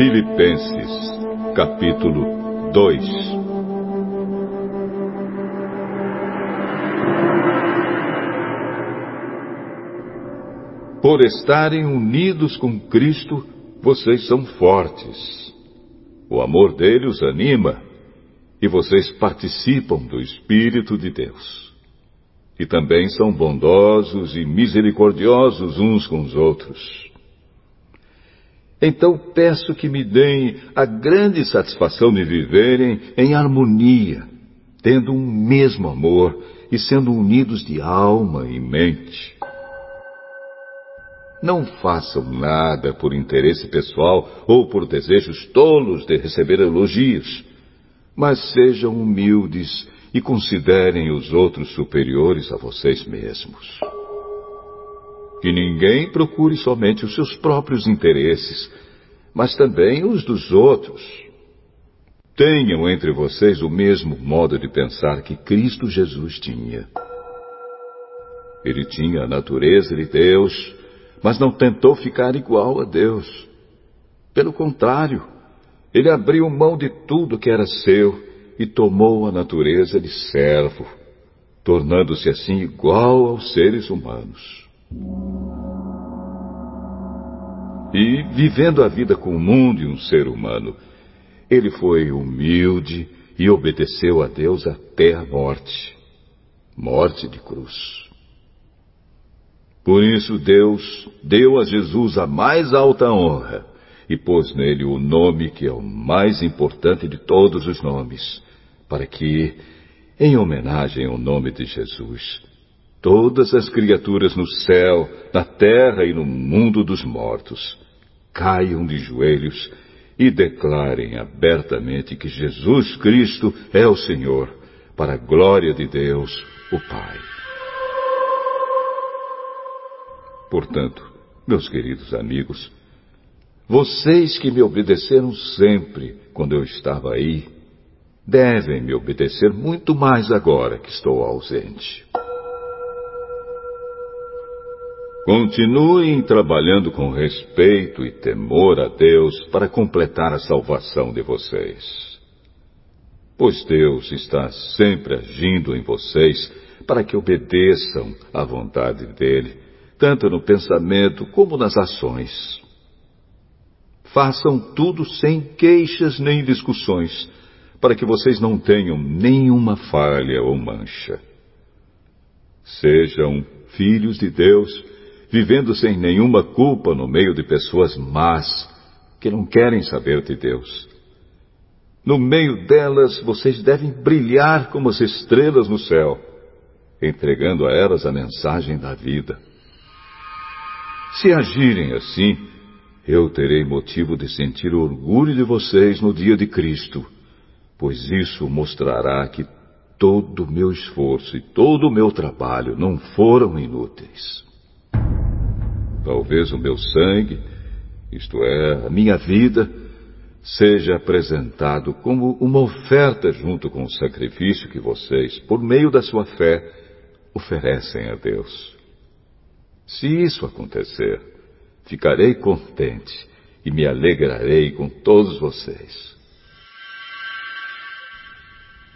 Filipenses, capítulo 2 Por estarem unidos com Cristo, vocês são fortes. O amor dele os anima e vocês participam do Espírito de Deus. E também são bondosos e misericordiosos uns com os outros. Então peço que me deem a grande satisfação de viverem em harmonia, tendo um mesmo amor e sendo unidos de alma e mente. Não façam nada por interesse pessoal ou por desejos tolos de receber elogios, mas sejam humildes e considerem os outros superiores a vocês mesmos. Que ninguém procure somente os seus próprios interesses, mas também os dos outros. Tenham entre vocês o mesmo modo de pensar que Cristo Jesus tinha. Ele tinha a natureza de Deus, mas não tentou ficar igual a Deus. Pelo contrário, ele abriu mão de tudo que era seu e tomou a natureza de servo, tornando-se assim igual aos seres humanos. E, vivendo a vida comum de um ser humano, ele foi humilde e obedeceu a Deus até a morte morte de cruz. Por isso Deus deu a Jesus a mais alta honra e pôs nele o nome que é o mais importante de todos os nomes, para que, em homenagem ao nome de Jesus, todas as criaturas no céu, na terra e no mundo dos mortos caiam de joelhos e declarem abertamente que Jesus Cristo é o Senhor, para a glória de Deus, o Pai. Portanto, meus queridos amigos, vocês que me obedeceram sempre quando eu estava aí, devem me obedecer muito mais agora que estou ausente. Continuem trabalhando com respeito e temor a Deus para completar a salvação de vocês. Pois Deus está sempre agindo em vocês para que obedeçam à vontade dele tanto no pensamento como nas ações. Façam tudo sem queixas nem discussões, para que vocês não tenham nenhuma falha ou mancha. Sejam filhos de Deus, vivendo sem nenhuma culpa no meio de pessoas más, que não querem saber de Deus. No meio delas, vocês devem brilhar como as estrelas no céu, entregando a elas a mensagem da vida. Se agirem assim, eu terei motivo de sentir orgulho de vocês no dia de Cristo, pois isso mostrará que todo o meu esforço e todo o meu trabalho não foram inúteis. Talvez o meu sangue, isto é, a minha vida, seja apresentado como uma oferta junto com o sacrifício que vocês, por meio da sua fé, oferecem a Deus. Se isso acontecer, ficarei contente e me alegrarei com todos vocês.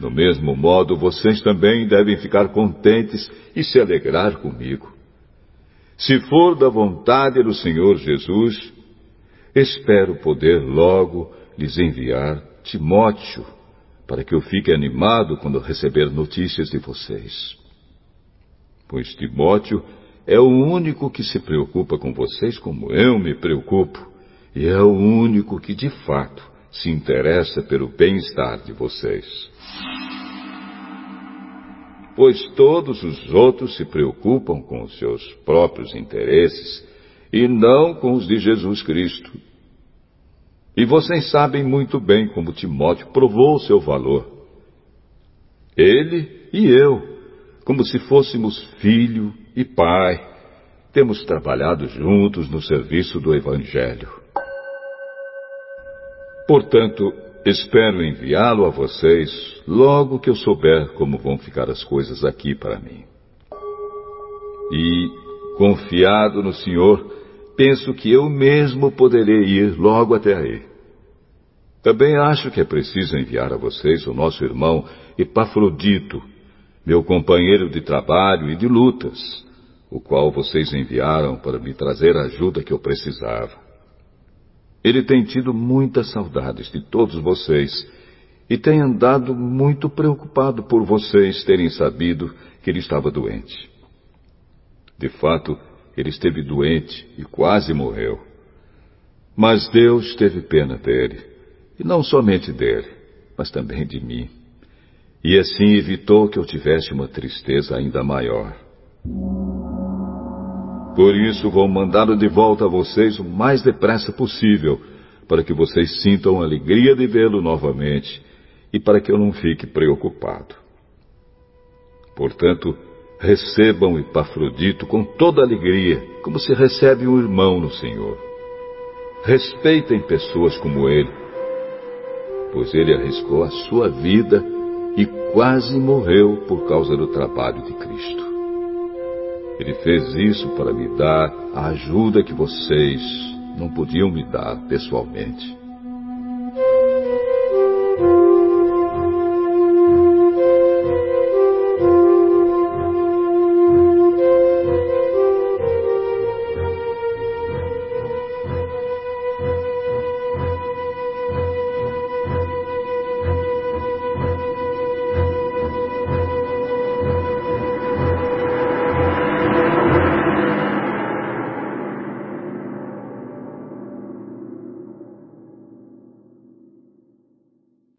Do mesmo modo, vocês também devem ficar contentes e se alegrar comigo. Se for da vontade do Senhor Jesus, espero poder logo lhes enviar Timóteo, para que eu fique animado quando receber notícias de vocês. Pois Timóteo é o único que se preocupa com vocês como eu me preocupo, e é o único que de fato se interessa pelo bem-estar de vocês. Pois todos os outros se preocupam com os seus próprios interesses e não com os de Jesus Cristo. E vocês sabem muito bem como Timóteo provou o seu valor. Ele e eu, como se fôssemos filho e pai, temos trabalhado juntos no serviço do Evangelho. Portanto, espero enviá-lo a vocês logo que eu souber como vão ficar as coisas aqui para mim. E, confiado no Senhor, penso que eu mesmo poderei ir logo até aí, Também acho que é preciso enviar a vocês o nosso irmão Epafrodito, meu companheiro de trabalho e de lutas, o qual vocês enviaram para me trazer a ajuda que eu precisava. Ele tem tido muitas saudades de todos vocês e tem andado muito preocupado por vocês terem sabido que ele estava doente. De fato, ele esteve doente e quase morreu. Mas Deus teve pena dele e não somente dele, mas também de mim. E assim evitou que eu tivesse uma tristeza ainda maior. Por isso vou mandá-lo de volta a vocês o mais depressa possível, para que vocês sintam a alegria de vê-lo novamente e para que eu não fique preocupado. Portanto, recebam Epafrodito com toda alegria, como se recebe um irmão no Senhor. Respeitem pessoas como ele, pois ele arriscou a sua vida e quase morreu por causa do trabalho de Cristo. Ele fez isso para me dar a ajuda que vocês não podiam me dar pessoalmente.